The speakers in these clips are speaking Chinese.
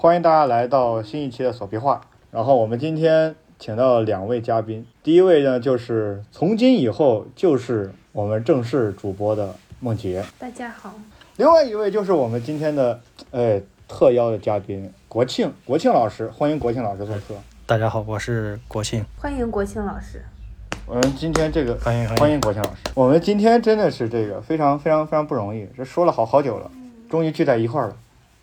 欢迎大家来到新一期的锁皮话。然后我们今天请到两位嘉宾，第一位呢就是从今以后就是我们正式主播的梦洁，大家好，另外一位就是我们今天的哎特邀的嘉宾国庆，国庆老师，欢迎国庆老师做客。大家好，我是国庆，欢迎国庆老师。我们今天这个欢迎欢迎国庆老师，我们今天真的是这个非常非常非常不容易，这说了好好久了，终于聚在一块儿了。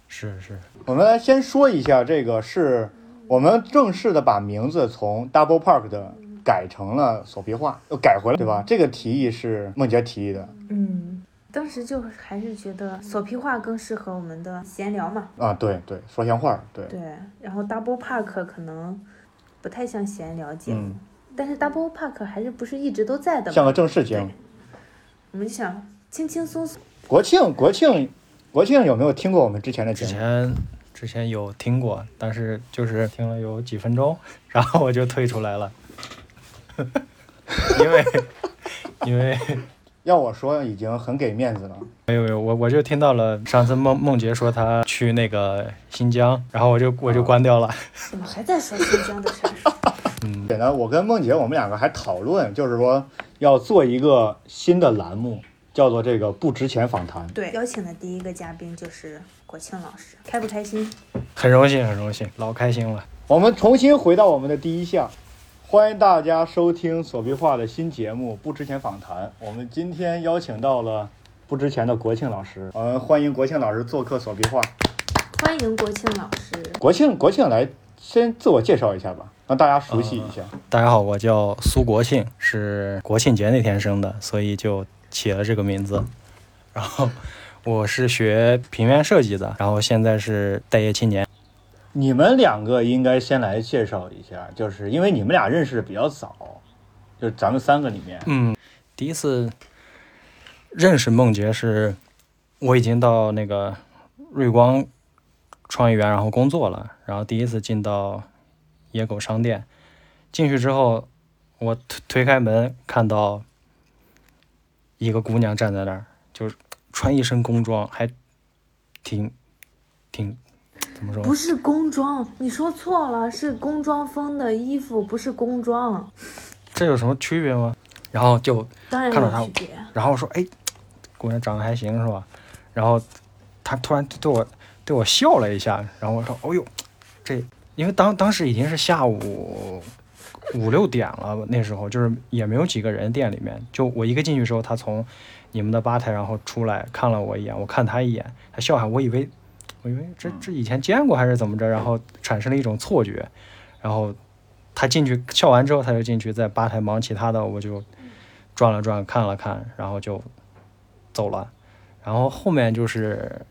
是是，我们来先说一下，这个是我们正式的把名字从 Double Park 的改成了锁皮话，又改回来，对吧？这个提议是梦洁提议的嗯，当时就还是觉得锁皮话更适合我们的闲聊嘛。啊，对对，说闲话，对，对，然后 Double Park 可能不太像闲聊节目，嗯，但是 Double Park 还是不是一直都在的嘛？像个正式节目。我们就想轻轻松松。国庆，国庆，国庆有没有听过我们之前的节目？之前之前有听过，但是就是听了有几分钟，然后我就退出来了，因为因为 要我说，已经很给面子了。没有没有，我我就听到了上次梦梦洁说她去那个新疆，然后我就我就关掉了，怎么还在说新疆的事儿？嗯，简单，我跟梦洁我们两个还讨论，就是说要做一个新的栏目，叫做这个不值钱访谈。对，邀请的第一个嘉宾就是国庆老师，开不开心？很荣幸很荣幸，老开心了，我们重新回到我们的第一项，欢迎大家收听索壁画的新节目《不值钱访谈》。我们今天邀请到了不值钱的国庆老师，我们欢迎国庆老师做客索壁画。欢迎国庆老师。国庆，国庆来先自我介绍一下吧，让大家熟悉一下。大家好，我叫苏国庆，是国庆节那天生的，所以就起了这个名字。然后我是学平面设计的，然后现在是待业青年。你们两个应该先来介绍一下，就是因为你们俩认识的比较早，就咱们三个里面，嗯，第一次认识梦洁是，我已经到那个瑞光创意园然后工作了，然后第一次进到野狗商店，进去之后，我推推开门看到一个姑娘站在那儿，就是穿一身工装，还挺挺怎么说？不是工装，你说错了，是工装风的衣服，不是工装，这有什么区别吗？然后就看到他有区别。然后说：“哎，姑娘长得还行是吧？”然后她突然对我对我笑了一下，然后我说：“哦呦，这因为当当时已经是下午五六点了，那时候就是也没有几个人店里面，就我一个进去时候，他从你们的吧台然后出来看了我一眼，我看他一眼，他笑哈我以为我以为这这以前见过还是怎么着，然后产生了一种错觉，然后他进去笑完之后，他就进去在吧台忙其他的，我就转了转看了看，然后就走了。然后后面就是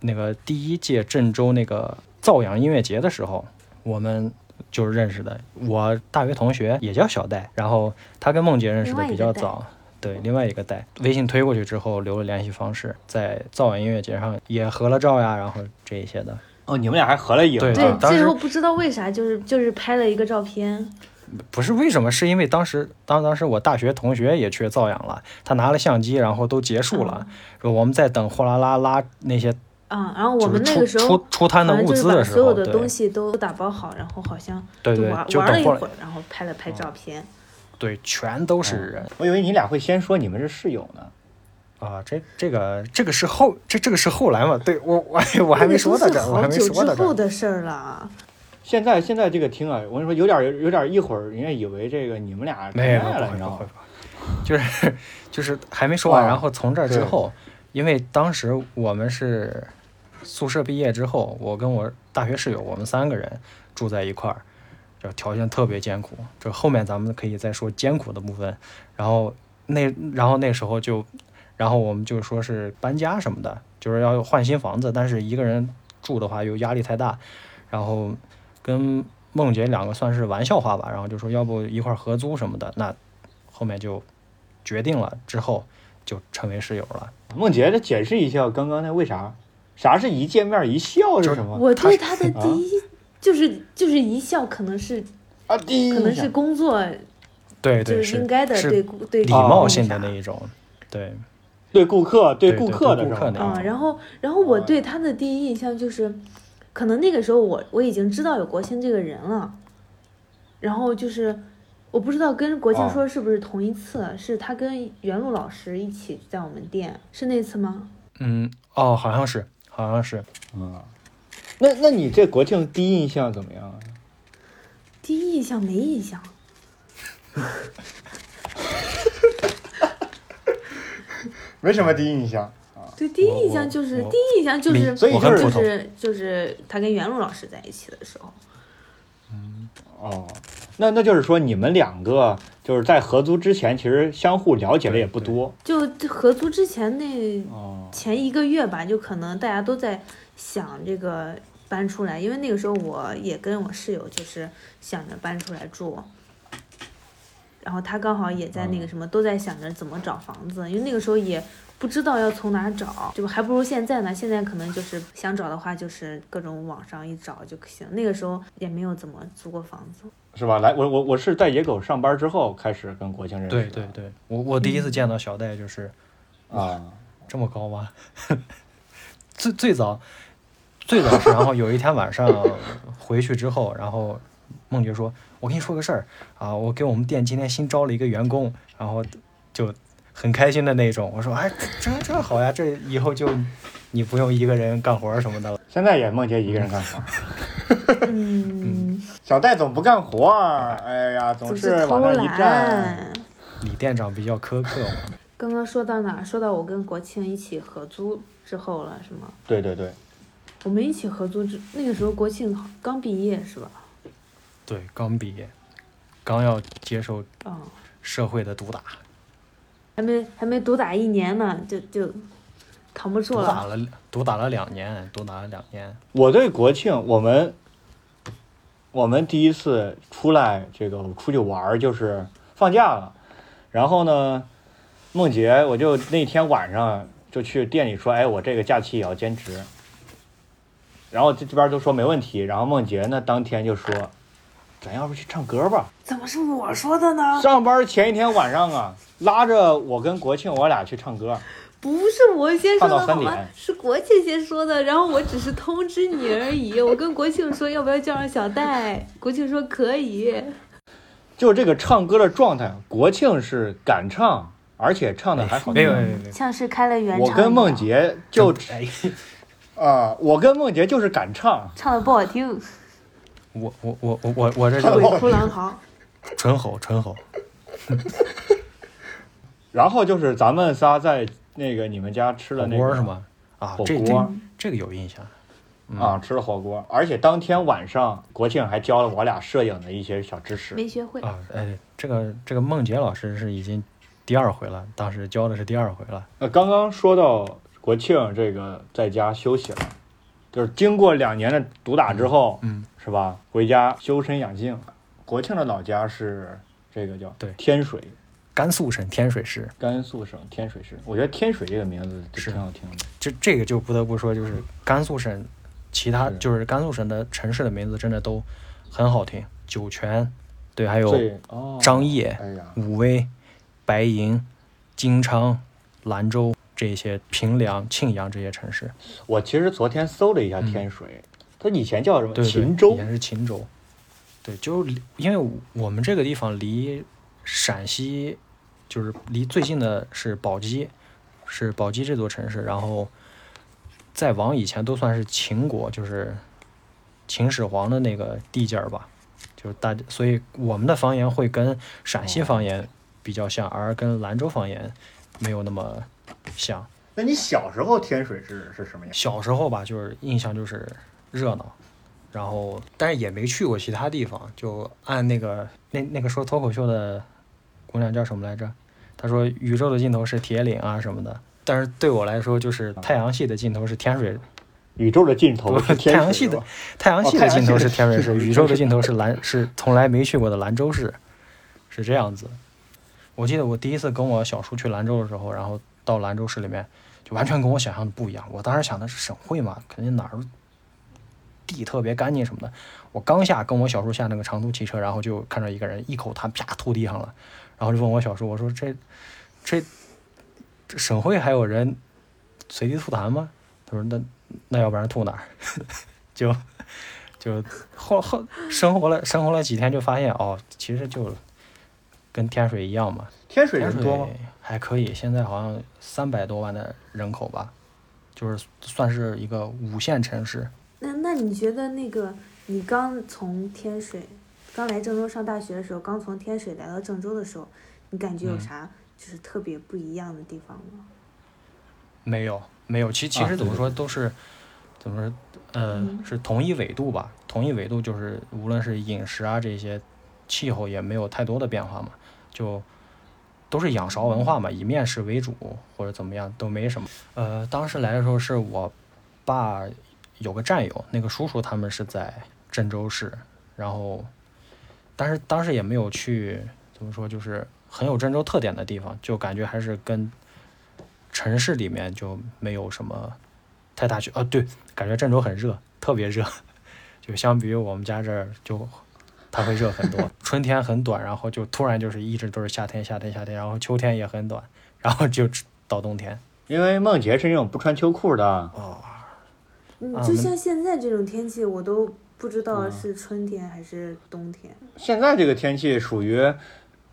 那个第一届郑州那个造阳音乐节的时候，我们就是认识的。我大学同学也叫小戴，然后他跟梦洁认识的比较早。对，另外一个戴，微信推过去之后留了联系方式，在造阳音乐节上也合了照呀，然后这一些的。哦，你们俩还合了影，对对，当时最后不知道为啥，就是就是拍了一个照片，不是为什么，是因为当时当当时我大学同学也去造阳了，他拿了相机，然后都结束了，说我们在等货拉拉拉那些啊，然后我们那个时候出出摊的物资的时候，把所有的东西都打包好，然后好像对对玩玩了一会儿，然后拍了拍照片。对，全都是人我以为你俩会先说你们是室友呢。啊！这这个这个是后这这个是后来嘛？对我我 我还没说到这儿，我还没说到这儿。的事儿了。现在现在这个听啊，我跟你说，有点有点一会儿，人家以为这个你们俩谈没爱了，你知道吗？就是就是还没说完，啊然后从这儿之后，因为当时我们是宿舍毕业之后，我跟我大学室友，我们三个人住在一块儿，就条件特别艰苦。这后面咱们可以再说艰苦的部分。然后那然后那时候就，然后我们就说是搬家什么的，就是要换新房子，但是一个人住的话又压力太大，然后跟梦洁两个算是玩笑话吧，然后就说要不一块儿合租什么的，那后面就决定了，之后就成为室友了。梦洁，这解释一下刚刚那为啥？啥是一见面一笑是什么？我对他的啊第一就是就是一笑，可能是啊，第一可能是工作对对就是应该的对顾对礼貌性的那一种，对对顾客对对对顾客的是吧对顾客那啊，种然后然后我哦对他的第一印象就是，可能那个时候我我已经知道有国庆这个人了，然后就是我不知道跟国庆哦。说是不是同一次，是他跟袁璐老师一起在我们店，是那次吗？嗯，哦，好像是，好像是，嗯，那那你这国庆第一印象怎么样啊？第一印象没印象，没什么第一印象？啊。对，第一印象就是第一印象就是所以就是就是就是他跟袁璐老师在一起的时候，嗯哦，那那就是说你们两个就是在合租之前，其实相互了解的也不多。就合租之前那哦。前一个月吧，就可能大家都在想这个搬出来，因为那个时候我也跟我室友就是想着搬出来住，然后他刚好也在那个什么，都在想着怎么找房子，因为那个时候也不知道要从哪儿找，就还不如现在呢。现在可能就是想找的话，就是各种网上一找就行。那个时候也没有怎么租过房子。是吧？来，我我我是在野狗上班之后开始跟国庆认识的。对对对，我我第一次见到小戴就是啊，这么高吗？最最早最早是，然后有一天晚上回去之后，然后梦洁说：“我跟你说个事儿啊，我给我们店今天新招了一个员工，然后就很开心的那种。”我说：“哎，这这好呀，这以后就你不用一个人干活什么的了。现在也梦洁一个人干活，嗯，小戴总不干活儿，哎呀，总总是偷往那一站。懒。李店长比较苛刻嘛，刚刚说到哪儿？说到我跟国庆一起合租之后了，是吗？对对对，我们一起合租之那个时候，国庆刚毕业是吧？对，刚毕业，刚要接受嗯，社会的毒打，还没还没毒打一年呢，就就扛不住了。毒打了毒打了两年，毒打了两年。我对国庆，我们我们第一次出来这个出去玩儿就是放假了，然后呢，梦洁我就那天晚上就去店里说，哎，我这个假期也要兼职，然后这这边都说没问题，然后梦洁呢当天就说，咱要不去唱歌吧？怎么是我说的呢？上班前一天晚上啊，拉着我跟国庆我俩去唱歌，不是我先说的好吗？是国庆先说的，然后我只是通知你而已。我跟国庆说要不要叫上小戴，国庆说可以。就这个唱歌的状态，国庆是敢唱，而且唱的还好听。没有没有没有，像是开了原唱我跟梦洁就哎，啊、我跟梦洁就是敢唱，唱的不好听，我我我我我我这鬼就哭狼嚎。纯吼纯吼，然后就是咱们仨在那个你们家吃了火那个锅是吗？啊火，这锅这这个有印象。嗯啊，吃了火锅，而且当天晚上国庆还教了我俩摄影的一些小知识。没学会，啊，哎，这个这个梦洁老师是已经第二回了，当时教的是第二回了。呃，刚刚说到国庆这个在家休息了，就是经过两年的毒打之后，嗯，是吧？回家修身养性。国庆的老家是这个叫对天水，甘肃省天水市，甘肃省天水市。我觉得天水这个名字是挺好听的。这这个就不得不说，就是甘肃省其他就是甘肃省的城市的名字真的都很好听，酒泉，对，还有张掖、哎，武威、白银、金昌、兰州这些平凉、庆阳这些城市，我其实昨天搜了一下天水，它以前叫什么？嗯对对，秦州以。前是秦州，对，就是因为我们这个地方离陕西就是离最近的是宝鸡，是宝鸡这座城市，然后再往以前都算是秦国，就是秦始皇的那个地界儿吧，就是大，所以我们的方言会跟陕西方言比较像，而跟兰州方言没有那么像。那你小时候天水是是什么样？小时候吧，就是印象就是热闹，然后但是也没去过其他地方，就按那个那那个说脱口秀的姑娘叫什么来着？她说宇宙的尽头是铁岭啊什么的，但是对我来说就是太阳系的尽头是天水，宇宙的尽头是天水太阳系的太阳系哦的尽头是天水市，宇宙的尽头是兰是从来没去过的兰州市，是这样子。我记得我第一次跟我小叔去兰州的时候，然后到兰州市里面，就完全跟我想象的不一样。我当时想的是省会嘛，肯定哪儿地特别干净什么的。我刚下跟我小叔下那个长途汽车，然后就看到一个人一口痰啪吐地上了，然后就问我小叔，我说这这这省会还有人随地吐痰吗？他说那那要不然吐哪儿？就就后后生活了生活了几天，就发现哦，其实就跟天水一样嘛。天水人多吗？还可以，现在好像三百多万的人口吧，就是算是一个五线城市。你觉得那个你刚从天水，刚来郑州上大学的时候，刚从天水来到郑州的时候，你感觉有嗯啥就是特别不一样的地方吗？没有，没有，其其啊实怎么对对说都是，怎么说，呃，嗯是同一纬度吧？同一纬度就是无论是饮食啊这些，气候也没有太多的变化嘛，就都是仰韶文化嘛，以面食为主或者怎么样都没什么。呃，当时来的时候是我爸有个战友，那个叔叔他们是在郑州市，然后，但是当时也没有去怎么说，就是很有郑州特点的地方，就感觉还是跟城市里面就没有什么太大区。哦，对，感觉郑州很热，特别热，就相比于我们家这儿就它会热很多。春天很短，然后就突然就是一直都是夏天，夏天，夏天，然后秋天也很短，然后就到冬天。因为梦洁是那种不穿秋裤的，哦，嗯，就像现在这种天气，我都不知道嗯是春天还是冬天。现在这个天气属于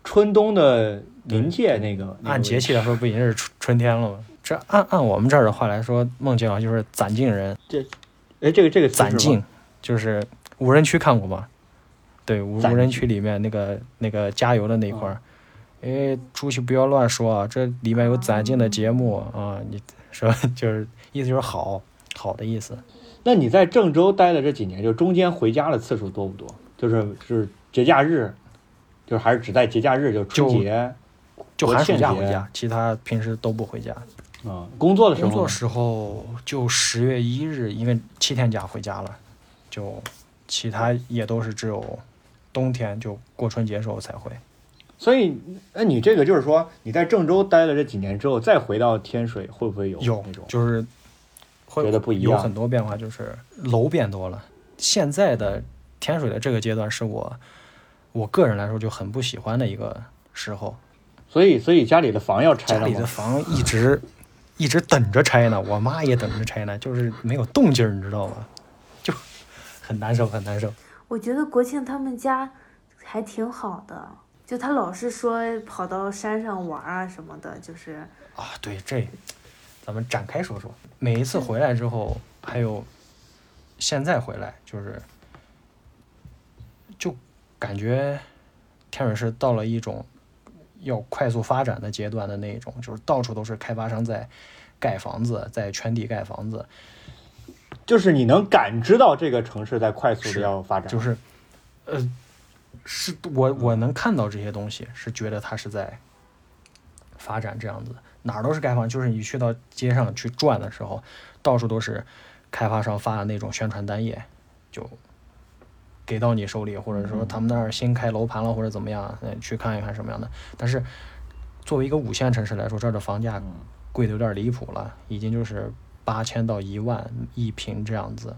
春冬的临界那个。那个按节气来说，不已经是春春天了吗？这按按我们这儿的话来说，梦境啊就是攒劲人，这哎，这个这个攒劲，就是无人区看过吗？对，无无人区里面那个那个加油的那块儿，哎，出去不要乱说啊，这里面有攒劲的节目啊，你说 就是意思就是好好的意思。那你在郑州待的这几年，就中间回家的次数多不多？就是就是节假日，就是还是只在节假日，就春节就寒暑假回家，其他平时都不回家。啊、工作的时候工作时候就十月一日，因为七天假回家了，就其他也都是只有冬天就过春节时候才回。所以，那你这个就是说，你在郑州待了这几年之后，再回到天水，会不会有有那种？就是会觉得不一有很多变化，就是楼变多了。现在的天水的这个阶段是我我个人来说就很不喜欢的一个时候，所以，所以家里的房要拆了家里的？房一直一直等着拆呢，我妈也等着拆呢，就是没有动静，你知道吗？就很难受，很难受。我觉得国庆他们家还挺好的，就他老是说跑到山上玩啊什么的，就是啊，对，这咱们展开说说。每一次回来之后，还有现在回来，就是就感觉天水市到了一种要快速发展的阶段的那种，就是到处都是开发商在盖房子，在圈地盖房子，就是你能感知到这个城市在快速的要发展，就是呃，是我我能看到这些东西，是觉得它是在发展这样子，哪儿都是盖房，就是你去到街上去转的时候，到处都是开发商发的那种宣传单页，就给到你手里，或者说他们那儿新开楼盘了，或者怎么样，嗯去看一看什么样的。但是作为一个五线城市来说，这儿的房价嗯贵的有点离谱了，已经就是八千到一万一平这样子，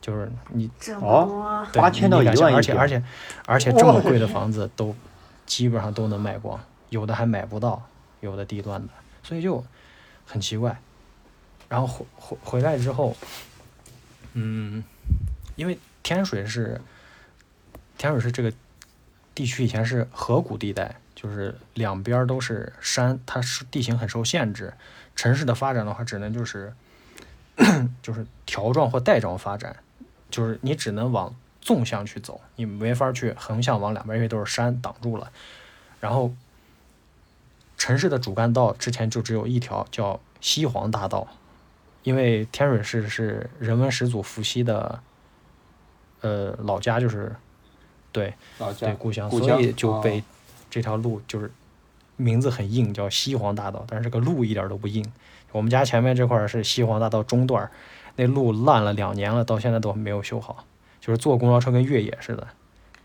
就是你这哦八千。到一万一而且而且而且这么贵的房子都基本上都能卖光，有的还买不到，有的低端的，所以就很奇怪。然后回回回来之后，嗯，因为天水是天水是这个地区以前是河谷地带，就是两边都是山，它是地形很受限制。城市的发展的话，只能就是 就是条状或带状发展，就是你只能往纵向去走，你没法去横向往两边，因为都是山挡住了。然后城市的主干道之前就只有一条，叫西黄大道，因为天水市是人文始祖伏羲的呃老家，就是对老家对故乡，故所以就被这条路就是名字很硬，叫西黄大道，但是这个路一点都不硬。我们家前面这块儿是西黄大道中段，那路烂了两年了，到现在都没有修好，就是坐公交车跟越野似的，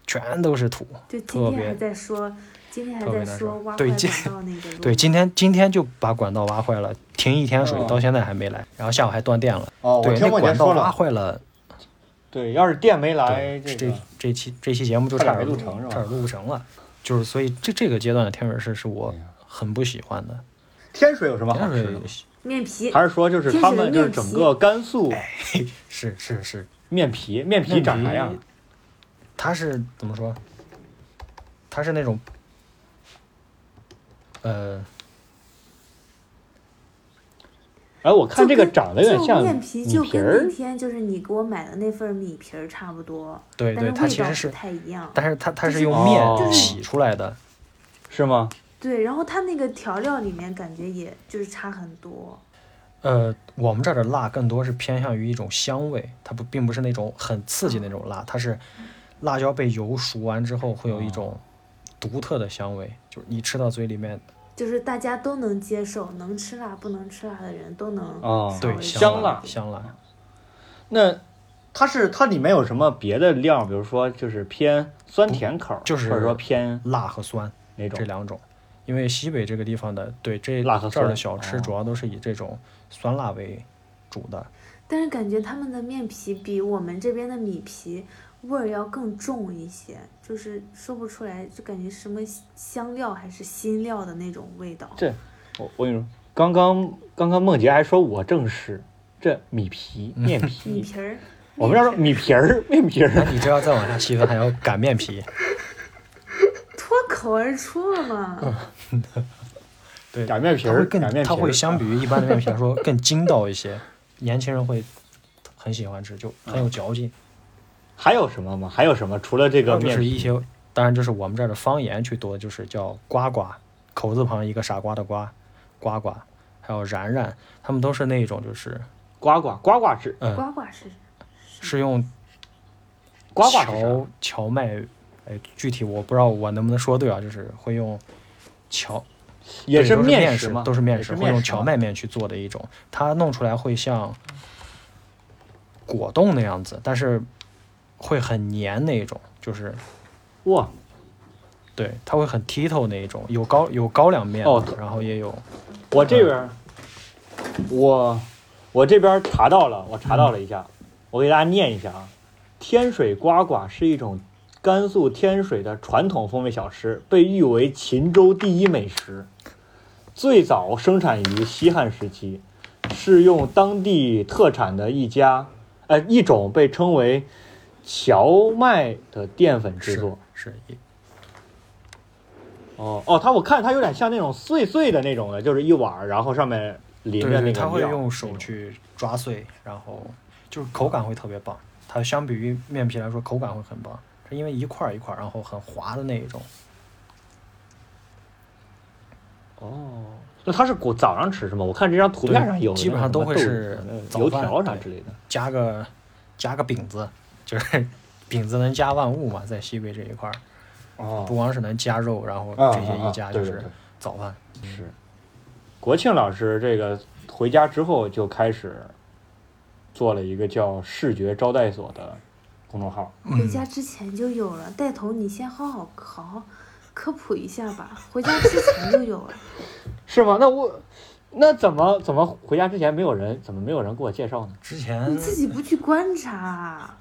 全都是土。就今特别天还在说，今天还特别难在说受对今挖坏管道那个 路。对，今天今天就把管道挖坏了，停一天水哦，到现在还没来，然后下午还断电了。哦，我对，听那管道挖坏了，对，要是电没来，这这个这期这期节目就差差点录成是吧差点录不成了。就是所以这这个阶段的天水市是我很不喜欢的。天水有什么好吃的面皮，还是说就是他们就是整个甘肃，是是是，面皮，面皮长啥样？它是怎么说？它是那种，呃，哎，我看这个长得有点像面皮，就跟那，天就是你给我买的那份米皮儿差不多，对对，它其实是，太一样。但是它它是是用哦面洗出来的。是吗？对，然后它那个调料里面感觉也就是差很多。呃，我们这儿的辣更多是偏向于一种香味，它不并不是那种很刺激那种辣，它是辣椒被油熟完之后会有一种独特的香味，就是你吃到嘴里面，就是大家都能接受，能吃辣不能吃辣的人都能哦对香辣辣香辣。那它是它里面有什么别的料？比如说就是偏酸甜口，就是或者说偏辣和酸哪种？这两种，因为西北这个地方的对这辣和这儿的小吃哦主要都是以这种酸辣为主的。但是感觉他们的面皮比我们这边的米皮味儿要更重一些，就是说不出来，就感觉什么香料还是新料的那种味道。这我我跟你说，刚刚刚刚梦洁还说我正是这米皮面皮米皮，儿，我们这儿说米皮儿面皮儿，你这要再往下细分，还要擀面皮。脱口而出了嘛。对，擀面皮儿，更擀面皮儿它会相比于一般的面皮来说更筋道一些，年轻人会很喜欢吃，就很有嚼劲。还有什么吗？还有什么？除了这个面皮，是一些，当然就是我们这儿的方言去读，就是叫呱呱，口字旁一个傻瓜的瓜，呱呱，还有然然，他们都是那种就是呱呱呱呱是？嗯。呱呱是是用呱呱荞荞麦，哎，具体我不知道我能不能说对啊，就是会用荞也是面吗？食都是面食，会用面食吗？荞麦面去做的一种，它弄出来会像果冻那样子，但是会很黏那一种，就是哇，对，它会很剔透那一种，有高有高粱面，哦然后也有我这边儿，我我这边儿查到了，我查到了一下，我给大家念一下啊。天水呱呱是一种甘肃天水的传统风味小吃，被誉为秦州第一美食。最早生产于西汉时期，是用当地特产的一家，呃，一种被称为荞麦的淀粉制作。是一哦哦，它我看它有点像那种碎碎的那种的，就是一碗儿，然后上面淋着那个料它会用手去抓碎，然后就是口感会特别棒。它相比于面皮来说，口感会很棒，是因为一块一块，然后很滑的那一种。哦，那它是果早上吃是吗？我看这张图片上有基本上都会是早油条啥之类的。加个加个饼子，就是饼子能加万物嘛，在西北这一块儿，哦不光是能加肉，然后啊这些一加就是对对对早饭。是。国庆老师这个回家之后就开始做了一个叫“视觉招待所”的公众号。回家之前就有了，带头你先好好好好科普一下吧。回家之前就有了，是吗？那我那怎么怎么回家之前没有人怎么没有人给我介绍呢？之前你自己不去观察。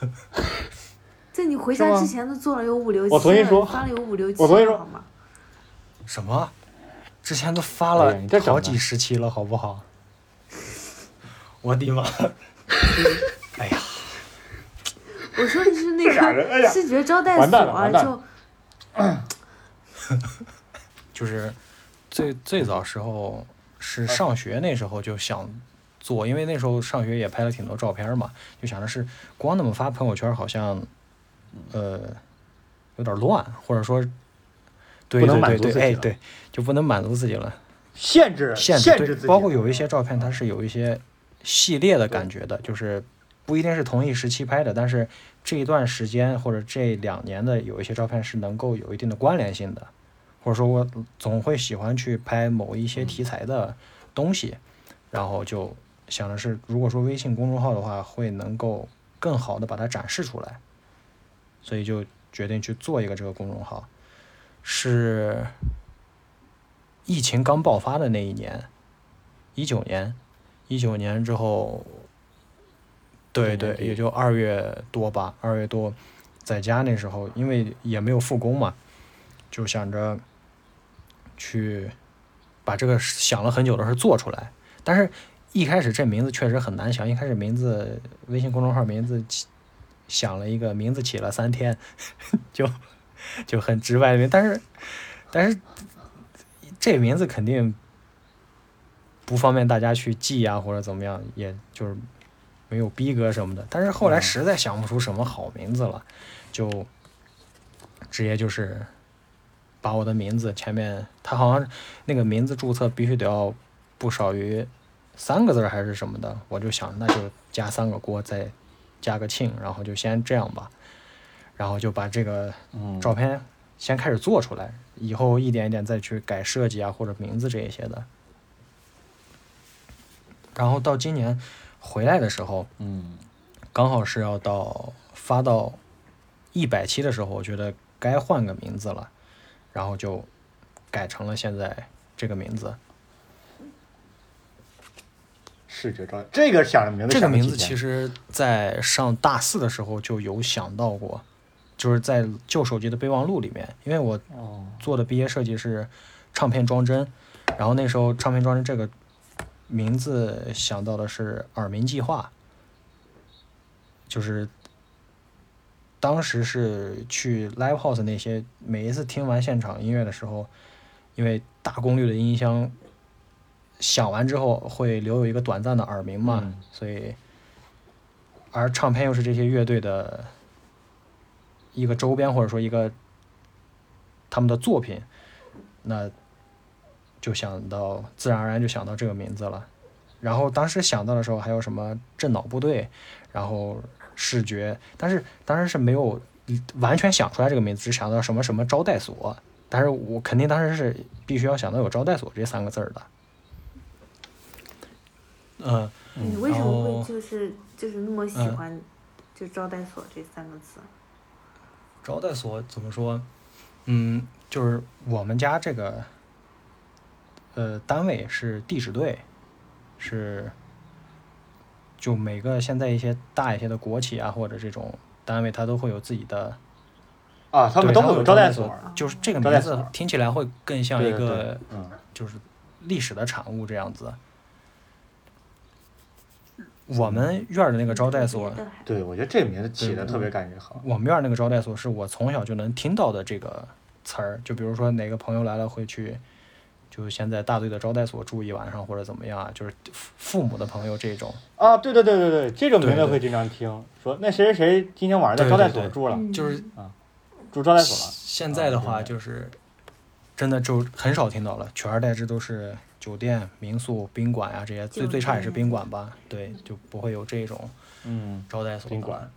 在你回家之前都做了有五六期了，我重新说发了有五六期我重新说了好吗？什么？之前都发哎了好几十期了，好不好？我的妈！哎呀，我说的是那个视觉招待完蛋了所，就 就是最最早时候是上学那时候就想做，因为那时候上学也拍了挺多照片嘛，就想着是光那么发朋友圈好像，呃，有点乱，或者说，对不能满对对对，哎足自己了对，就不能满足自己了。限制限制对，限制自己，包括有一些照片它是有一些系列的感觉的，就是不一定是同一时期拍的，但是这一段时间或者这两年的有一些照片是能够有一定的关联性的，或者说我总会喜欢去拍某一些题材的东西，然后就想的是，如果说微信公众号的话，会能够更好的把它展示出来，所以就决定去做一个这个公众号，是疫情刚爆发的那一年，一九年，一九年之后，对对，也就二月多吧，二月多，在家那时候，因为也没有复工嘛，就想着去把这个想了很久的事做出来，但是一开始这名字确实很难想，一开始名字微信公众号名字起想了一个名字起了三天，就就很直白的名，但是但是这名字肯定不方便大家去记啊，或者怎么样，也就是没有逼格什么的。但是后来嗯实在想不出什么好名字了，就直接就是把我的名字前面，他好像那个名字注册必须得要不少于三个字还是什么的，我就想那就加三个锅，再加个庆，然后就先这样吧，然后就把这个嗯照片先开始做出来，以后一点一点再去改设计啊或者名字这一些的。然后到今年回来的时候，嗯刚好是要到发到一百期的时候，我觉得该换个名字了，然后就改成了现在这个名字。视觉装，这个想的名字这个名字其实在上大四的时候就有想到过，就是在旧手机的备忘录里面，因为我哦。做的毕业设计是唱片装帧，然后那时候唱片装帧这个名字想到的是耳鸣计划，就是当时是去 live house 那些，每一次听完现场音乐的时候，因为大功率的音箱响完之后会留有一个短暂的耳鸣嘛，嗯所以而唱片又是这些乐队的一个周边或者说一个他们的作品，那就想到自然而然就想到这个名字了。然后当时想到的时候还有什么震脑部队，然后视觉，但是当时是没有完全想出来这个名字，只想到什么什么招待所。但是我肯定当时是必须要想到有招待所这三个字儿的。嗯，你为什么会就是就是那么喜嗯欢就招待所这三个字？招待所怎么说？嗯，就是我们家这个，呃，单位是地质队，是就每个现在一些大一些的国企啊或者这种单位，它都会有自己的，啊，他们都会有招待待所，就是这个名字听起来会更像一个嗯就是历史的产物这样子。我们院儿的那个招待所，对，我觉得这个名字起的特别感觉好。我们院儿那个招待所是我从小就能听到的这个词儿，就比如说哪个朋友来了会去，就先在大队的招待所住一晚上或者怎么样啊，就是父父母的朋友这种，啊，对对对对对，这种名字会经常听，说那谁谁谁今天晚上在招待所对对对。住了，嗯。就是啊住招待所了。现在的话啊就是真的就很少听到了，取而代之都是酒店、民宿、宾馆啊这些，最最差也是宾馆吧，对，就不会有这种嗯，招待所了宾馆。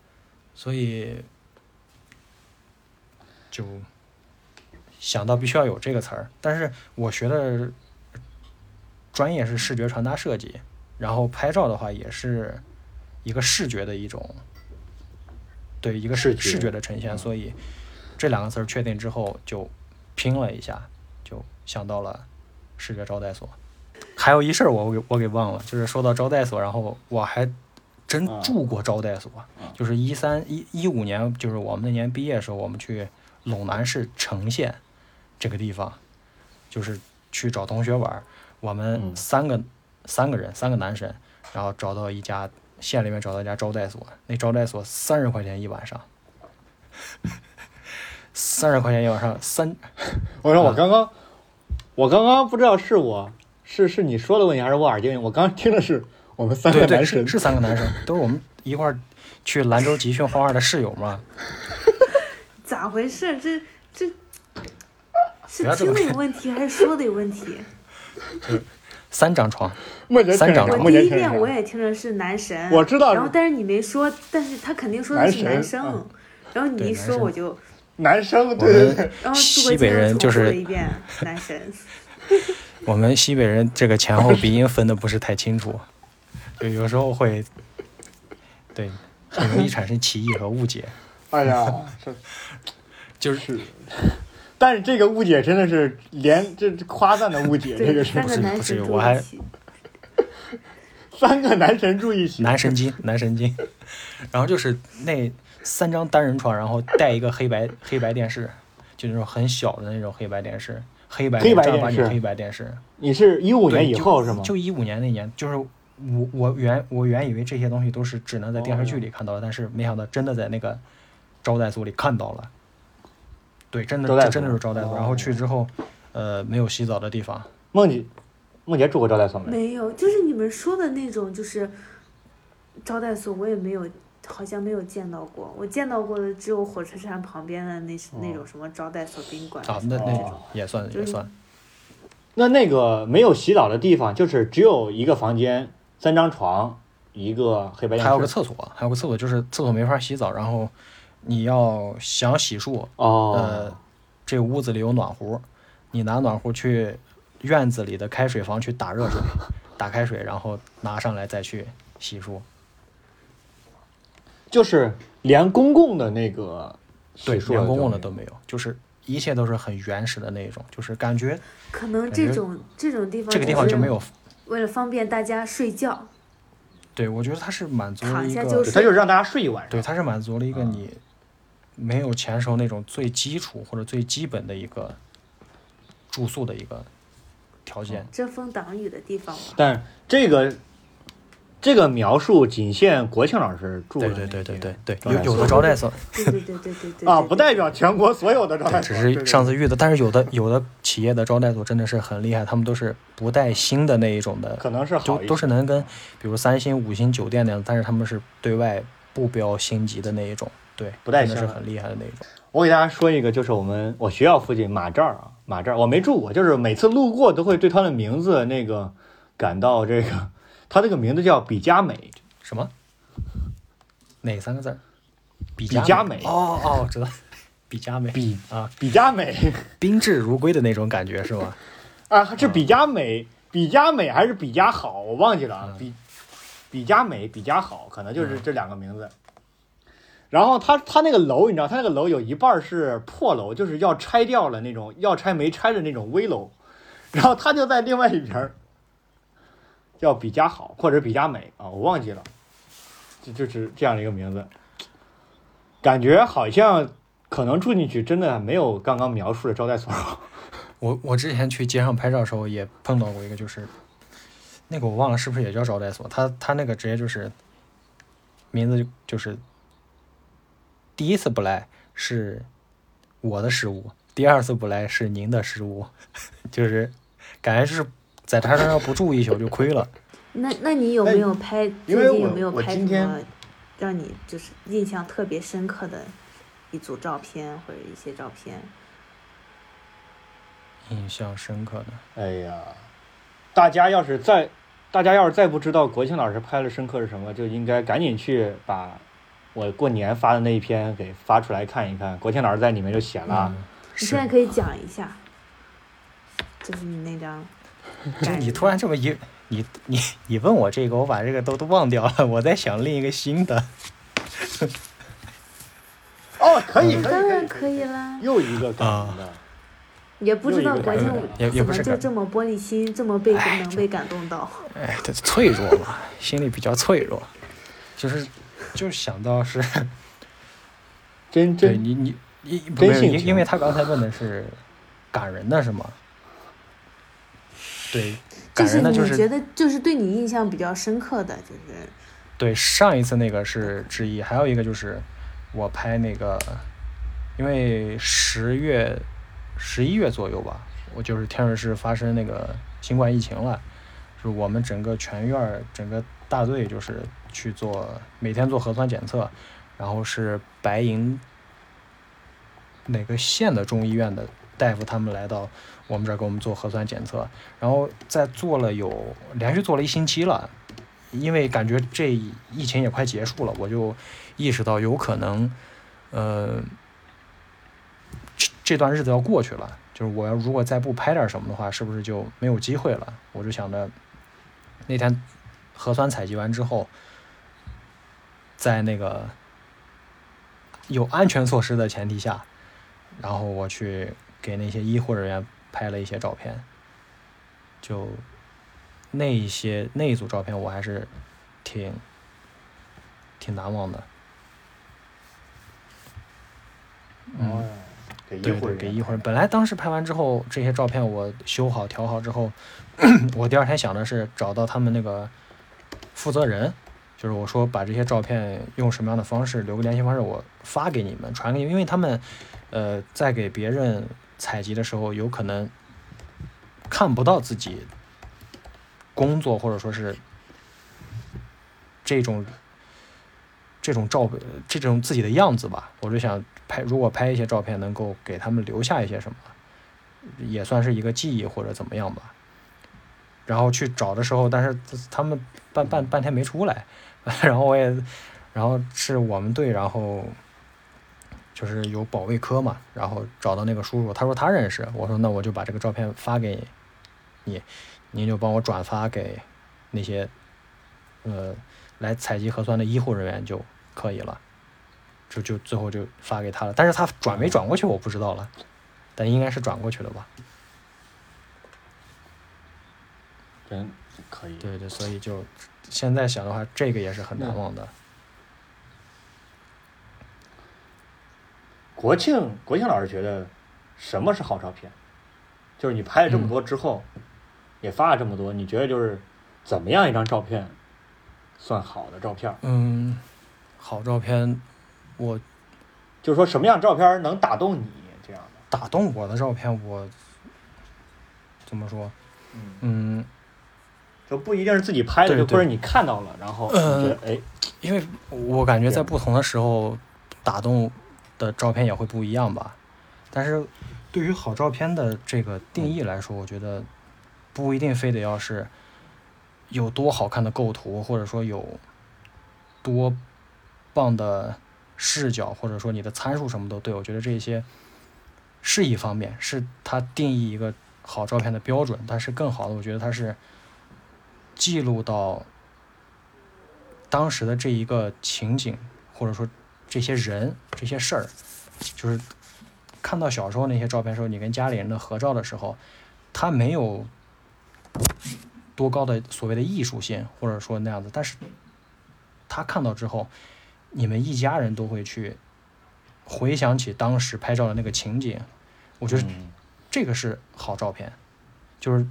所以就想到必须要有这个词儿。但是我学的专业是视觉传达设计，然后拍照的话也是一个视觉的一种，对一个视视觉的呈现，嗯所以这两个词儿确定之后就拼了一下，就想到了视觉招待所。还有一事儿我给我给忘了，就是说到招待所，然后我还真啊住过招待所，就是一三一一五年，就是我们那年毕业的时候，我们去陇南市成县这个地方，就是去找同学玩儿。我们嗯三个、三个人，三个男生，然后找到一家县里面找到一家招待所，那招待所三十块钱一晚上，三十块钱一晚上，三我说我啊刚刚，我刚刚不知道是我是是你说的问题还是我耳机，我刚听的是我们三个男生是是三个男生，都是我们一块儿去兰州集训画画的室友嘛。咋回事？这这是听的有问题还是说的有问题？三张床，三掌我目前听第一遍我也听着是男神，我知道然后但是你没说，但是他肯定说的是男生，嗯然后你一说我就，男生，我对对对。们，然后西北人就是一遍男神，我们西北人这个前后鼻音分的不是太清楚，就有时候会，对，很容易产生歧义和误解。哎呀，是 就是。是，但是这个误解真的是连这这夸赞的误解，这，个是三个男不是神我还三个男神住一起，男神经，男神经。然后就是那三张单人床，然后带一个黑白 黑白电视，就那种很小的那种黑白电视，黑白黑白电视黑白电视。你是一五年以后是吗？就一五年那年，就是我我原我原以为这些东西都是只能在电视剧里看到的，但是没想到真的在那个招待所里看到了。对，真的真的是招待所。然哦后去之后，呃，没有洗澡的地方，梦姐，梦姐住过招待所没？没有，就是你们说的那种，就是招待所，我也没有，好像没有见到过。我见到过的只有火车站旁边的那那种什么招待所、宾馆啊，那那哦种也算也算。那那个没有洗澡的地方，就是只有一个房间，三张床，一个黑白电视，还有个厕所，还有个厕所，就是厕所没法洗澡，然后你要想洗漱，哦，呃，这屋子里有暖壶，你拿暖壶去院子里的开水房去打热水，打开水，然后拿上来再去洗漱。就是连公共的那个对，连公共的都都没有，就是一切都是很原始的那种，就是感觉可能这种这种地方，这个地方就没有。为了方便大家睡觉，对，我觉得它是满足了一个躺下就，对，他就是让大家睡一晚上。对，它是满足了一个嗯你没有钱时候那种最基础或者最基本的一个住宿的一个条件。遮风挡雨的地方。但这个这个描述仅限国庆老师住的对对对对对对，有有的招待所对对对对对对。啊，不代表全国所有的招待，所。只是上次遇的，但是有的有的企业的招待所真的是很厉害，他们都是不带星的那一种的，可能是就都好一些是能跟比如三星、五星酒店那样，但是他们是对外不标星级的那一种，对，不带星的真的是很厉害的那一种。我给大家说一个，就是我们我学校附近马寨儿啊，马寨儿我没住过，就是每次路过都会对它的名字那个感到这个，它这个名字叫比佳美，什么？哪三个字儿？比比佳美美。哦哦，知道，比佳美。比啊，比佳美宾至如归的那种感觉是吗？啊，是比佳美，比佳美还是比佳好，我忘记了啊，嗯比比佳美，比佳好，可能就是这两个名字。然后它它那个楼，你知道，它那个楼有一半是破楼，就是要拆掉了那种，要拆没拆的那种危楼。然后他就在另外一边儿，叫比家好或者比家美啊，我忘记了，就就是这样的一个名字。感觉好像可能住进去真的没有刚刚描述的招待所好。我我之前去街上拍照的时候也碰到过一个，就是那个我忘了是不是也叫招待所，他他那个直接就是名字就就是第一次不来是我的失误，第二次不来是您的失误，就是感觉是在他身上不住一宿就亏了。那那你有没有拍？最近有没有拍什么让你就是印象特别深刻的一组照片或者一些照片？印象深刻的，哎呀，大家要是再，大家要是再不知道国庆老师拍了深刻是什么，就应该赶紧去把我过年发的那一篇给发出来看一看。国庆老师在里面就写了，嗯，你现在可以讲一下，就是你那张就你突然这么一你你你问我这个，我把这个都都忘掉了，我在想另一个新的。哦，可以，可以，当然可可以啦，又一个感人的，也不知道又一个国庆感人也也怎么不是就这么玻璃心，这么被哎能被感动到。哎，这脆弱嘛，心里比较脆弱，就是就是想到是真真对你你你不因因为他刚才问的是感人的是吗？对，就是你感人的就是觉得就是对你印象比较深刻的，就是。对，上一次那个是之一，还有一个就是我拍那个，因为十月、十一月左右吧，我就是天水市发生那个新冠疫情了，就是我们整个全院儿、整个大队就是去做每天做核酸检测，然后是白银哪个县的中医院的大夫他们来到我们这儿给我们做核酸检测，然后在做了有连续做了一星期了。因为感觉这疫情也快结束了，我就意识到有可能，呃，这这段日子要过去了。就是我要如果再不拍点什么的话，是不是就没有机会了？我就想着，那天核酸采集完之后，在那个有安全措施的前提下，然后我去给那些医护人员拍了一些照片，就。那一些那一组照片我还是挺挺难忘的。哦，给医对对，护人给医护人。本来当时拍完之后，这些照片我修好调好之后，我第二天想的是找到他们那个负责人，就是我说把这些照片用什么样的方式留个联系方式，我发给你们，传给你们，因为他们呃在给别人采集的时候，有可能看不到自己工作或者说是这种这种照这种自己的样子吧，我就想拍，如果拍一些照片能够给他们留下一些什么，也算是一个记忆或者怎么样吧。然后去找的时候，但是他们半半半天没出来，然后我也，然后是我们队，然后就是有保卫科嘛，然后找到那个叔叔，他说他认识，我说那我就把这个照片发给你，您就帮我转发给那些呃来采集核酸的医护人员就可以了，就就最后就发给他了，但是他转没转过去我不知道了，但应该是转过去了吧。真可以。对对，所以就现在想的话，这个也是很难忘的。国庆，国庆老师觉得什么是好照片？就是你拍了这么多之后，也发了这么多，你觉得就是怎么样一张照片算好的照片？嗯，好照片，我就是说什么样照片能打动你这样的？打动我的照片，我怎么说？嗯，嗯，就不一定是自己拍的，就或者你看到了，然后你觉得哎，因为我感觉在不同的时候打动的照片也会不一样吧。但是对于好照片的这个定义来说，我觉得不一定非得要是有多好看的构图，或者说有多棒的视角，或者说你的参数什么都对。我觉得这些是一方面，是它定义一个好照片的标准，但是更好的，我觉得它是记录到当时的这一个情景，或者说这些人、这些事儿，就是看到小时候那些照片的时候，你跟家里人的合照的时候，他没有多高的所谓的艺术性，或者说那样子，但是他看到之后，你们一家人都会去回想起当时拍照的那个情景，我觉得嗯，这个是好照片，就是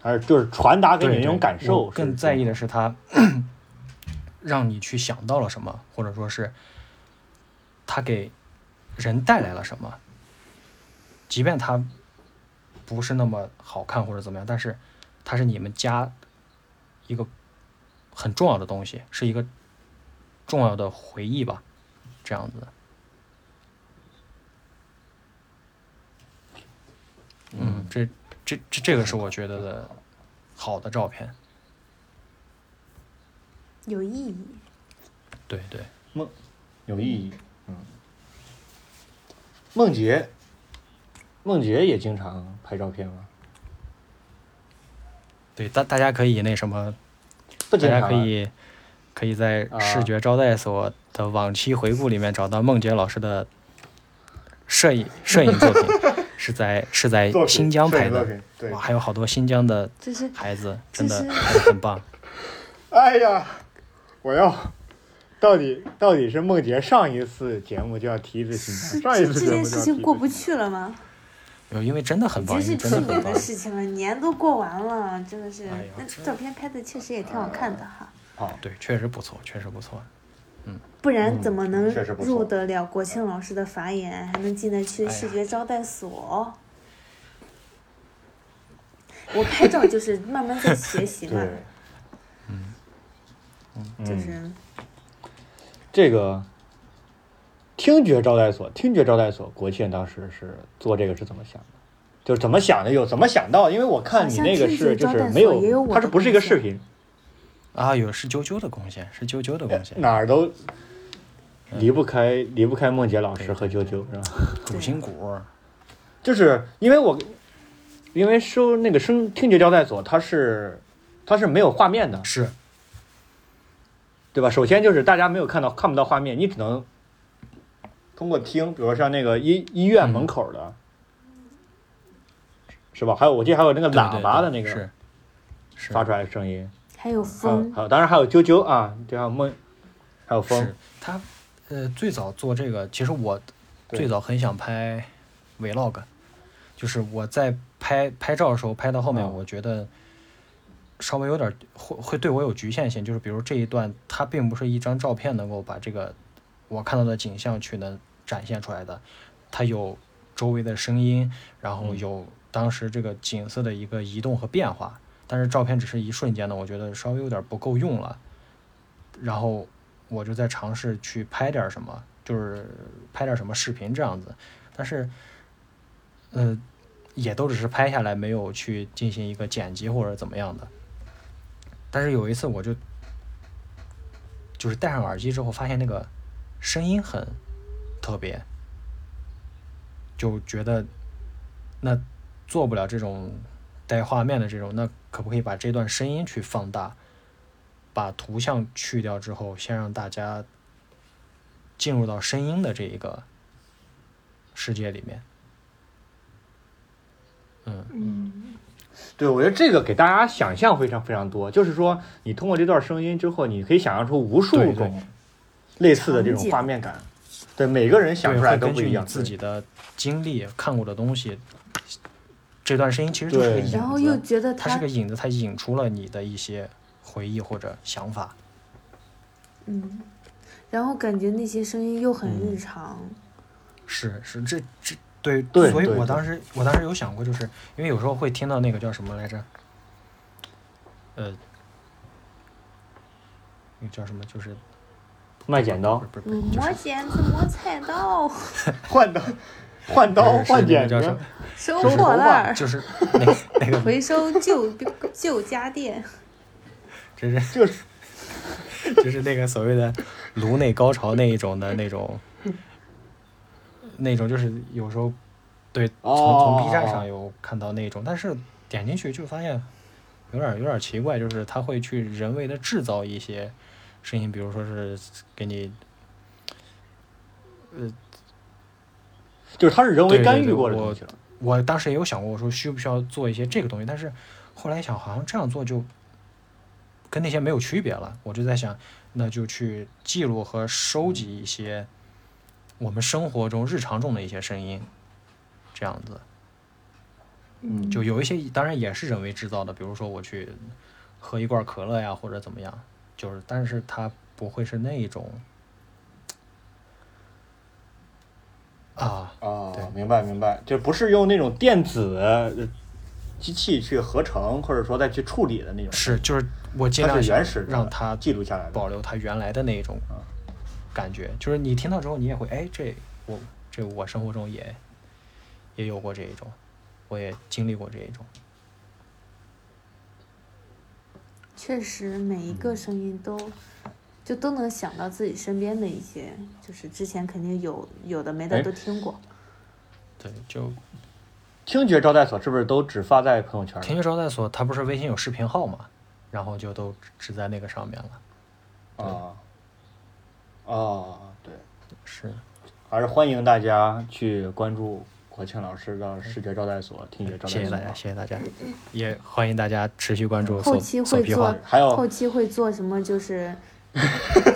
还是就是传达给你对那种感受，更在意的是他让你去想到了什么，或者说是他给人带来了什么。即便他不是那么好看或者怎么样，但是它是你们家一个很重要的东西，是一个重要的回忆吧，这样子。嗯，这这这这个是我觉得的好的照片。有意义。对对，梦有意义。嗯，梦洁，梦洁也经常拍照片吗？对大大家可以那什么，大。家可以可以在啊视觉招待所的往期回顾里面找到梦洁老师的摄影摄影作品，是在是在新疆拍的，哇，，还有好多新疆的孩子，真的拍的很棒。哎呀，我要到底到底是梦洁上一次节目就要提一次新疆，上一次这件事情过不去了吗？有因为真的很棒，已经因为真的很棒是去年的。事情了，年都过完了，真的是哎。那照片拍的确实也挺好看的哈，疆好，对，确实不错，确实不错。嗯不然怎么能入得了国庆老师的法眼，还能进得去视觉招待所？我拍照就是慢慢在学习嘛对，，就是嗯这个听觉招待所，听觉招待所，国庆当时是做这个是怎么想的？就是怎么想的？有怎么想到？因为我看你那个是就是没也有它是不是一个视频？啊，有是啾啾的贡献，是啾啾的贡献，哪儿都嗯离不开离不开梦洁老师和啾啾，是吧？主心骨。就是因为我因为收那个声听觉招待所，它是它是没有画面的，是对吧？首先就是大家没有看到看不到画面，你只能通过听，比如说像那个医医院门口的，是吧？还有我记得还有那个喇叭的那个发出来的声音，还有风，还有，当然还有啾啾啊，对，还有梦，还有风，他呃最早做这个，其实我最早很想拍 vlog，就是我在拍拍照的时候拍到后面，哦我觉得稍微有点儿会会对我有局限性，就是比如这一段它并不是一张照片能够把这个我看到的景象去能展现出来的，它有周围的声音，然后嗯有当时这个景色的一个移动和变化，但是照片只是一瞬间的，我觉得稍微有点不够用了。然后我就在尝试去拍点什么，就是拍点什么视频这样子，但是，呃，也都只是拍下来，没有去进行一个剪辑或者怎么样的。但是有一次我就就是戴上耳机之后，发现那个声音很特别，就觉得那做不了这种带画面的这种，那可不可以把这段声音去放大，把图像去掉之后，先让大家进入到声音的这一个世界里面。嗯，对，我觉得这个给大家想象非常非常多，就是说你通过这段声音之后，你可以想象出无数种类似的这种画面感。对，每个人想对，出来根据你都不一样。自己的经历、看过的东西，这段声音其实就是个影子，然后又觉得他它是个影子，它引出了你的一些回忆或者想法。嗯，然后感觉那些声音又很嗯日常，是是，这这对对所以我当时我当时有想过，就是因为有时候会听到那个叫什么来着，呃，那个叫什么，就是卖剪刀，不是不是嗯，磨剪子磨菜刀，换刀，换刀换剪子个叫什么，收破烂儿，就是那个那个，回收旧旧家电，这是就是就是那个所谓的颅内高潮那一种的那种，那种就是有时候对从从 B 站上有看到那种，但是点进去就发现有点有点奇怪，就是他会去人为的制造一些声音，比如说是给你呃就是他是人为干预过的东西了。我当时也有想过，我说需不需要做一些这个东西，但是后来一想，好像这样做就跟那些没有区别了。我就在想，那就去记录和收集一些我们生活中、日常中的一些声音，这样子。嗯，就有一些当然也是人为制造的，比如说我去喝一罐可乐呀，或者怎么样，就是，但是它不会是那一种啊，啊对，明白明白，就不是用那种电子呃机器去合成，或者说再去处理的那种，是就是我尽它量原始让它记录下来。保留它原来的那一种啊感觉，就是你听到之后，你也会哎，这我这我生活中也也有过这一种，我也经历过这一种，确实每一个声音都。就都能想到自己身边的一些，就是之前肯定有有的没的哎都听过。对，就听觉招待所是不是都只发在朋友圈听觉招待所，它不是微信有视频号嘛，然后就都只在那个上面了，啊？啊，对，是还是欢迎大家去关注国庆老师的视觉招待所、听觉招待所。谢谢大家，谢谢大家，也欢迎大家持续关注后期会做还有后期会做什么？就是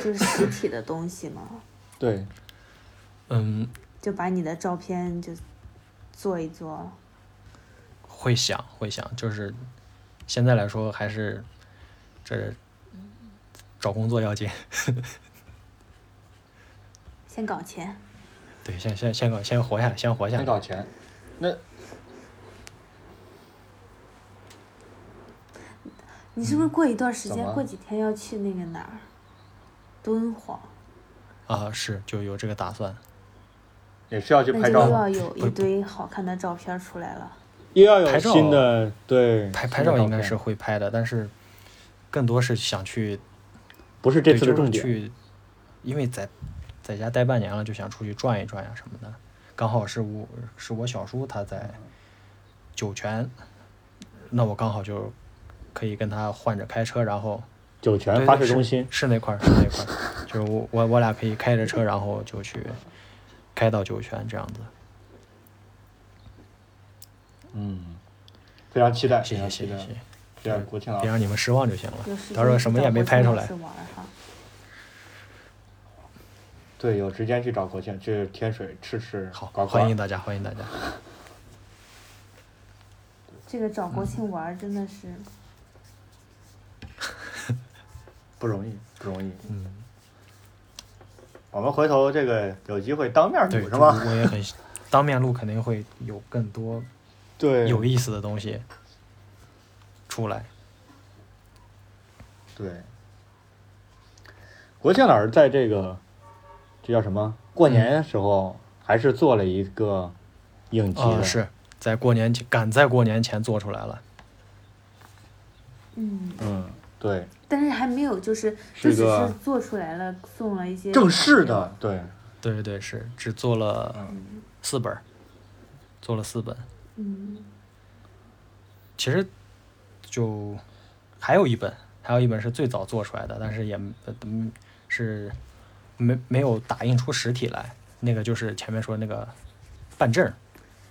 就是实体的东西吗？对，嗯，就把你的照片就做一做。会想会想，就是现在来说还是这找工作要紧，先搞钱，对，先先先搞先活下来，先活下来。先搞钱。那你是不是过一段时间，过几天要去那个哪儿？敦煌，啊，是就有这个打算。也是要去拍照吗，就又要有一堆好看的照片出来了。又要有拍照新的对拍拍照应该是会拍的，但是更多是想去不是这次的重点。去，因为在在家待半年了，就想出去转一转呀什么的。刚好是我是我小叔他在酒泉，那我刚好就可以跟他换着开车，然后酒泉对对是发射中心，是那块儿是那块儿，就是我我我俩可以开着车，然后就去开到酒泉这样子。嗯，非常期待，谢非常期待谢谢谢。别让你们失望就行了。到时候什么也没拍出来对，有时间去找国庆，去天水吃吃好，欢迎大家，欢迎大家。这个找国庆玩真的是，不容易，不容易。嗯，我们回头这个有机会当面对，录是吧？我也很当面录肯定会有更多 对，有意思的东西出来。对。国庆老师在这个这叫什么？过年的时候还是做了一个影集啊、的，是在过年前赶在过年前做出来了。嗯，嗯，对，但是还没有，就是就只是个做出来了，送了一些正式的，对，对对对，是只做了嗯。四本，做了四本。嗯。其实就还有一本，还有一本是最早做出来的，但是也呃嗯是没没有打印出实体来。那个就是前面说那个办证，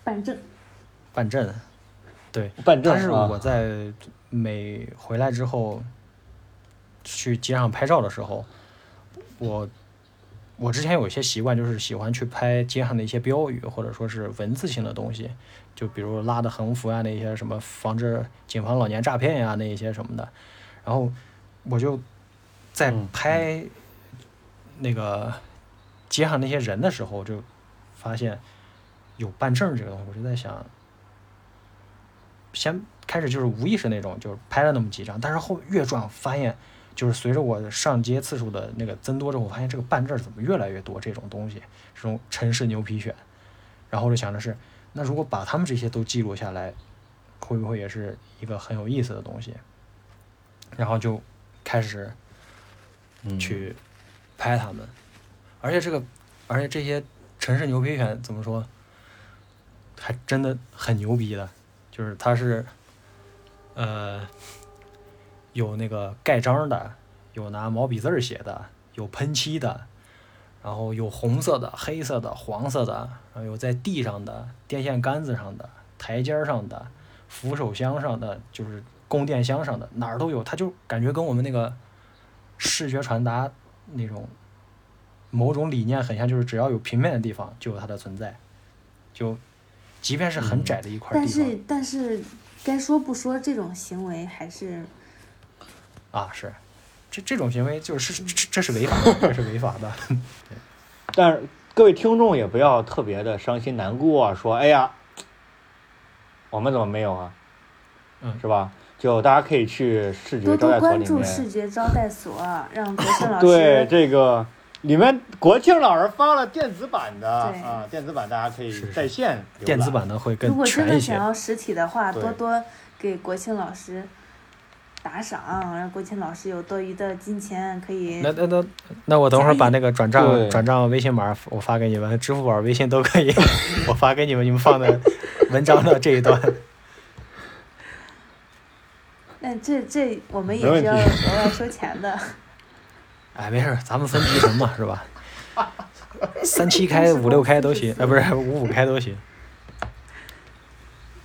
办证，办证，对，办证但是啊我在每回来之后去街上拍照的时候，我我之前有一些习惯，就是喜欢去拍街上的一些标语或者说是文字性的东西，就比如拉的横幅啊，那些什么防止警防老年诈骗呀，那一些什么的。然后我就在嗯拍那个街上那些人的时候，就发现有办证这个东西，我就在想，先开始就是无意识那种，就是拍了那么几张，但是后越转发现，就是随着我上街次数的那个增多之后，我发现这个办证怎么越来越多这种东西，这种城市牛皮癣，然后我就想着是，那如果把他们这些都记录下来，会不会也是一个很有意思的东西？然后就开始嗯去拍他们，而且这个，而且这些城市牛皮癣怎么说，还真的很牛逼的，就是它是，呃，有那个盖章的，有拿毛笔字写的，有喷漆的，然后有红色的、黑色的、黄色的，然后有在地上的、电线杆子上的、台阶上的、扶手箱上的，就是供电箱上的，哪儿都有。它就感觉跟我们那个视觉传达那种某种理念很像，就是只要有平面的地方就有它的存在，就即便是很嗯窄的一块但地方、是但是该说不说，这种行为还是啊，是这这种行为就是这这是违法的，这是违法的。但是各位听众也不要特别的伤心难过、啊，说哎呀，我们怎么没有啊？嗯是吧？就大家可以去视觉多多招待所里关注视，觉招待所，让国庆老 师对这个里面国庆老师发了电子版的啊，电子版大家可以在线电子版的会更如果真的。想要实体的话，多多给国庆老师打赏，让国庆老师有多余的金钱可以那那那那我等会儿把那个转账转账微信码我发给你们，支付宝、微信都可以，我发给你们，你们放在文章的这一段。那这这我们也是要额外收钱的。哎，没事，咱们分提成嘛，是吧？三七开、五六开都行，哎，不是五五开都行。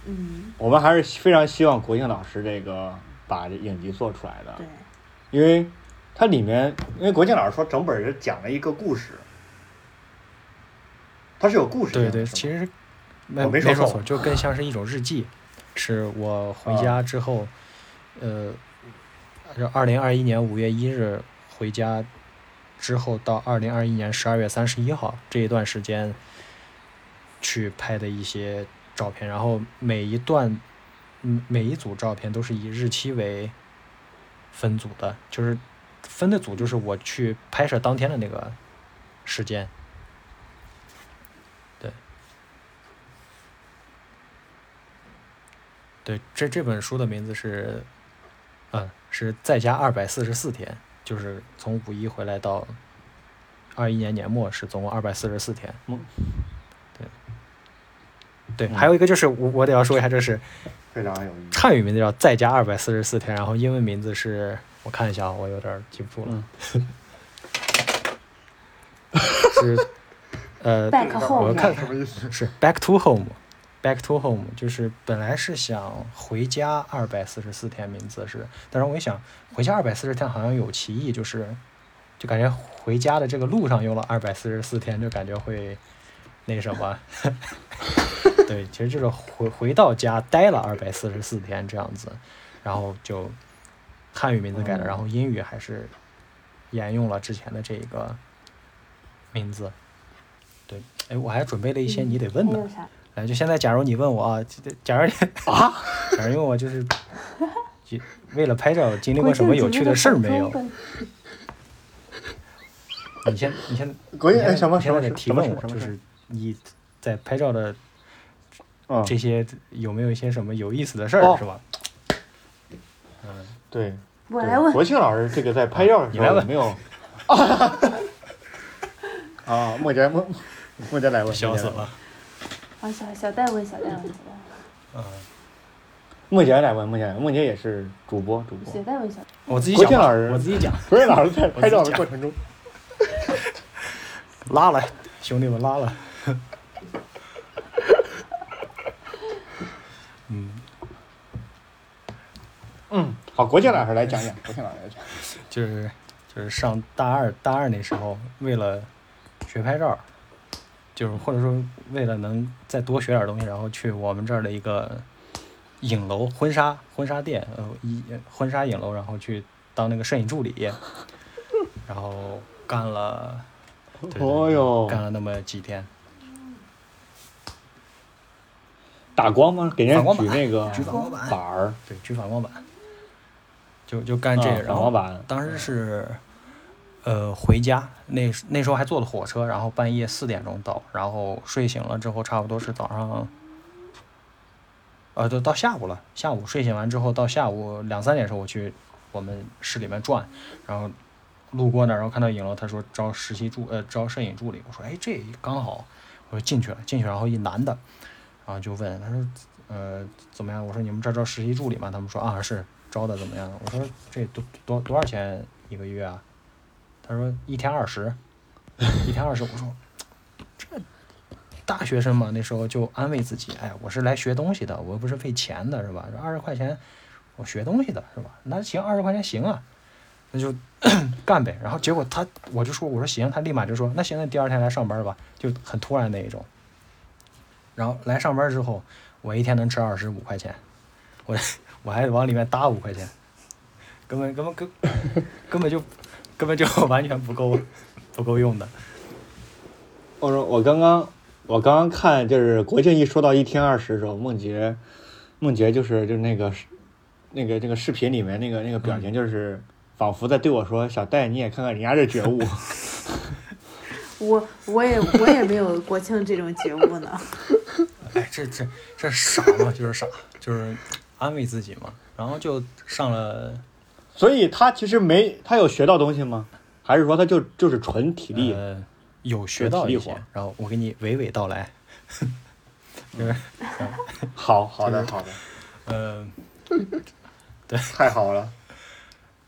嗯，我们还是非常希望国庆老师这个把这影集做出来的，对，因为它里面，因为国庆老师说整本是讲了一个故事，它是有故事的对对，其实没我没说错说错，就更像是一种日记，是我回家之后，呃，二零二一年五月一日回家之后到二零二一年十二月三十一号这一段时间去拍的一些照片，然后每一段，嗯，每一组照片都是以日期为分组的，就是分的组就是我去拍摄当天的那个时间。对，这这本书的名字是，嗯，是再加二百四十四天，就是从五一回来到二一年年末是总共二百四十四天。嗯，对，对，嗯还有一个就是我我得要说一下，这是非常有意思。汉语名字叫再加二百四十四天，然后英文名字是我看一下啊，我有点记不住了，嗯 是呃 Back 我 home 看什么意思？是 back to home，back to home 就是本来是想回家二百四十四天，名字是，但是我一想回家二百四十天好像有歧义，就是就感觉回家的这个路上用了二百四十四天，就感觉会那什么，对，其实就是回回到家待了二百四十四天这样子，然后就汉语名字改了，哦然后英语还是沿用了之前的这个名字。对，哎，我还准备了一些你得问的。还就现在，假如你问我啊，这假如你 啊，假如问我就是，就为了拍照经历过什么有趣的事儿没有？你先，你先，国庆哎你先什么什么你现在得提问我，就是你在拍照的嗯，这些有没有一些什么有意思的事是吧？嗯，对，对我来问。国庆老师这个在拍照的时你来问候有没有？啊，莫杰莫莫杰来问，笑死了。啊，小小戴问，小戴问，小戴。问，嗯，梦杰来问，梦杰来问，莫杰也是主播，主播。小戴问，小我自己讲吧，国庆老师我自己讲，国庆老师在拍照的过程中，拉了，兄弟们拉了。嗯，嗯，好，国庆老师来讲讲，国庆老师来讲。就是就是上大二大二那时候，为了学拍照，就是或者说为了能再多学点东西，然后去我们这儿的一个影楼婚纱婚纱店，呃，一婚纱影楼，然后去当那个摄影助理，然后干了，对对对哦哟干了那么几天。打光吗？给人举那个反光板板儿，对，举反光板，就就干这个。啊然后反光板当时是，呃，回家那那时候还坐的火车，然后半夜四点钟到，然后睡醒了之后，差不多是早上，呃，都到下午了。下午睡醒完之后，到下午两三点时候，我去我们市里面转，然后路过那儿，然后看到影楼，他说招实习助，呃，招摄影助理。我说，哎，这刚好，我说进去了，进去，然后一男的，然后就问他说，呃，怎么样？我说你们这招实习助理吗？他们说啊是招的，怎么样？我说这多多多少钱一个月啊？他说一天二十，一天二十。我说这大学生嘛，那时候就安慰自己，哎，我是来学东西的，我又不是费钱的，是吧？二十块钱我学东西的是吧？那行，二十块钱行啊，那就 干呗。然后结果他我就说我说行，他立马就说那行，那第二天来上班吧，就很突然那一种。然后来上班之后，我一天能吃二十五块钱，我 我还往里面搭五块钱，根本根本根 根本就根本就完全不够 不够用的。我说我刚刚我刚刚看就是国庆一说到一天二十的时候，梦洁梦洁就是就是那个那个那个视频里面那个那个表情，就是仿佛在对我说：“小戴，你也看看人家这觉悟。我我也我也没有国庆这种觉悟呢。哎，这这这傻嘛，就是傻，就是安慰自己嘛。然后就上了”所以他其实没他有学到东西吗？还是说他就就是纯体力？呃，有学到一些然后我给你娓娓道来。就 是好好的好的，嗯呃，太好了。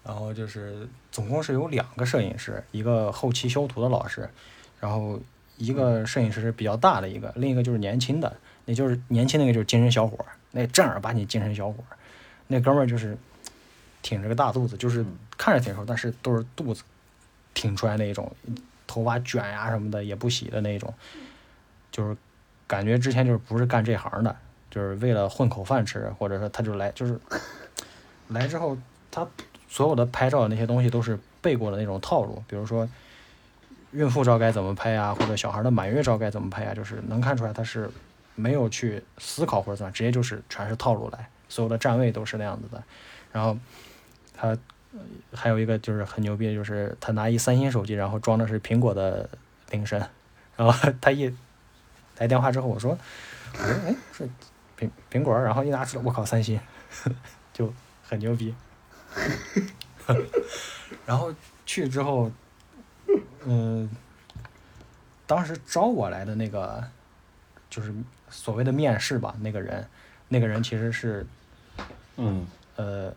然后就是总共是有两个摄影师，一个后期修图的老师，然后一个摄影师是比较大的一个，另一个就是年轻的，那就是年轻那个就是精神小伙儿，那正儿八经精神小伙儿，那哥们儿就是挺着个大肚子，就是看着挺瘦，但是都是肚子挺出来那种，头发卷呀、什么的也不洗的那种，就是感觉之前就是不是干这行的，就是为了混口饭吃，或者说他就来就是 来之后他。所有的拍照的那些东西都是背过的那种套路，比如说孕妇照该怎么拍啊，或者小孩的满月照该怎么拍啊，就是能看出来他是没有去思考或者怎么，直接就是全是套路来，所有的站位都是那样子的。然后他呃还有一个就是很牛逼的，就是他拿一三星手机，然后装的是苹果的铃声，然后他一来电话之后，我说我说哎是苹苹果，然后一拿出来，我靠三星，就很牛逼。然后去之后，嗯、当时招我来的那个，就是所谓的面试吧，那个人，那个人其实是嗯。呃，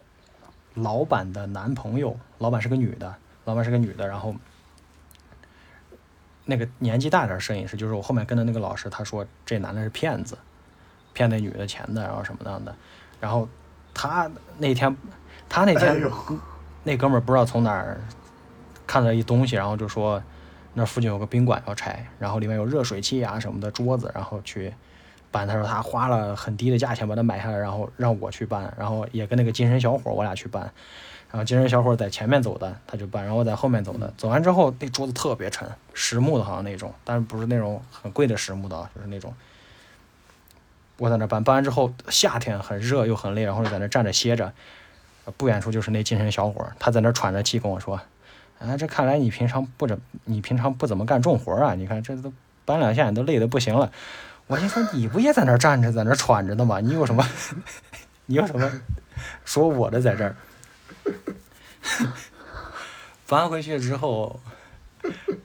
老板的男朋友，老板是个女的，老板是个女的，然后那个年纪大点儿摄影师，就是我后面跟的那个老师，他说这男的是骗子，骗那女的钱的，然后什么样的，然后他那天，他那天、哎那哥们儿不知道从哪儿看到一东西，然后就说那附近有个宾馆要拆，然后里面有热水器啊什么的桌子，然后去办。他说他花了很低的价钱把它买下来，然后让我去办，然后也跟那个精神小伙我俩去办。然后精神小伙在前面走的，他就搬，然后我在后面走的。走完之后，那桌子特别沉，实木的，好像那种，但是不是那种很贵的实木的啊，就是那种。我在那搬，搬完之后，夏天很热又很累，然后就在那站着歇着。不远处就是那精神小伙，他在那喘着气跟我说：“啊，这看来你平常不怎，你平常不怎么干重活啊？你看这都搬两下，你都累得不行了。”我心说：“你不也在那站着，在那喘着呢吗？你有什么？你有什么说我的在这儿？”搬回去之后，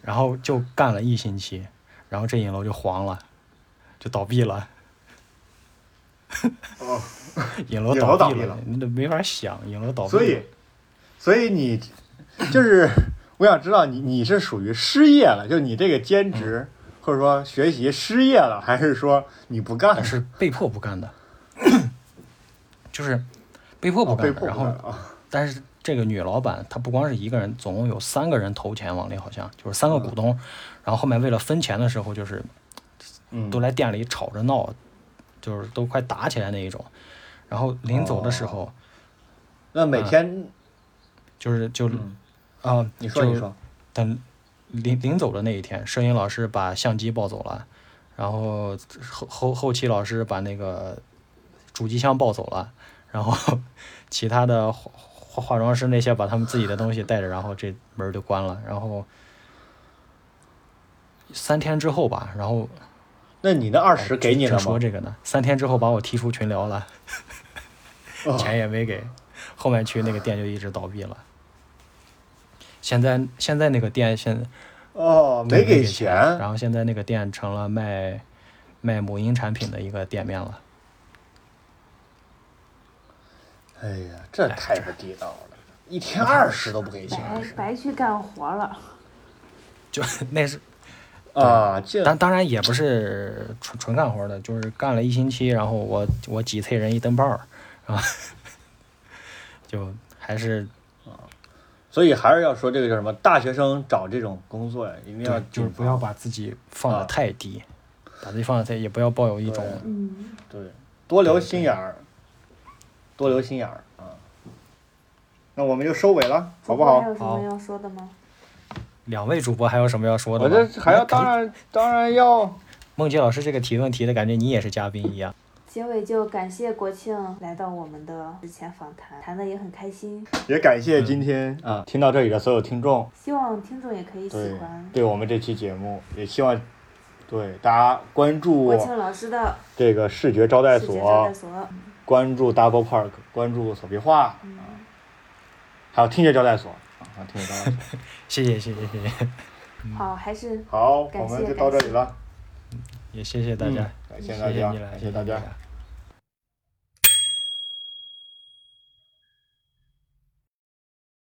然后就干了一星期，然后这影楼就黄了，就倒闭了。哦，影楼倒闭了闭了，你都没法想，影楼倒闭了。所以，所以你就是我想知道你你是属于失业了，就你这个兼职、或者说学习失业了，还是说你不干但？是被迫不干的，就是被迫不哦，干然后，啊。但是这个女老板她不光是一个人，总共有三个人投钱往里，好像就是三个股东。然后后面为了分钱的时候，就是嗯，都来店里吵着闹，就是都快打起来那一种。然后临走的时候，那每天就是就嗯啊，你说你说，等临临走的那一天，摄影老师把相机抱走了，然后后后后期老师把那个主机箱抱走了，然后 其他的化化化妆师那些把他们自己的东西带着，然后这门儿就关了。然后三天之后吧，然后那你那二十给你了正说？这个呢，三天之后把我踢出群聊了，哦钱也没给，后面去那个店就一直倒闭了。现在现在那个店现哦，没给钱。然后现在那个店成了卖卖母婴产品的一个店面了。哎呀，这太不地道了，一天二十都不给钱白白去干活了。就 那是，啊！这当当然也不是纯纯干活的，就是干了一星期，然后我我挤催人一灯泡儿，啊，就还是所以还是要说这个叫什么？大学生找这种工作呀，一定要，就是不要把自己放啊得太低，把自己放得太，也不要抱有一种对嗯，对，多留心眼儿，多留心眼儿啊。那我们就收尾了，好不好还？有什么要说的吗？两位主播还有什么要说的我吗？这还要当然当然要梦洁老师这个提问提的感觉你也是嘉宾一样。结尾就感谢国庆来到我们的之前访谈，谈的也很开心，也感谢今天啊听到这里的所有听众，希望听众也可以喜欢对我们这期节目，也希望对大家关注国庆老师的这个视觉招待视觉招所待，所。关注 Double Park，关注手臂画，嗯，还有听觉招待所啊，还有听觉招待所。谢谢谢谢谢谢，好，还是好，我们就到这里了，也谢谢大家。嗯，感谢大家，谢谢大。家。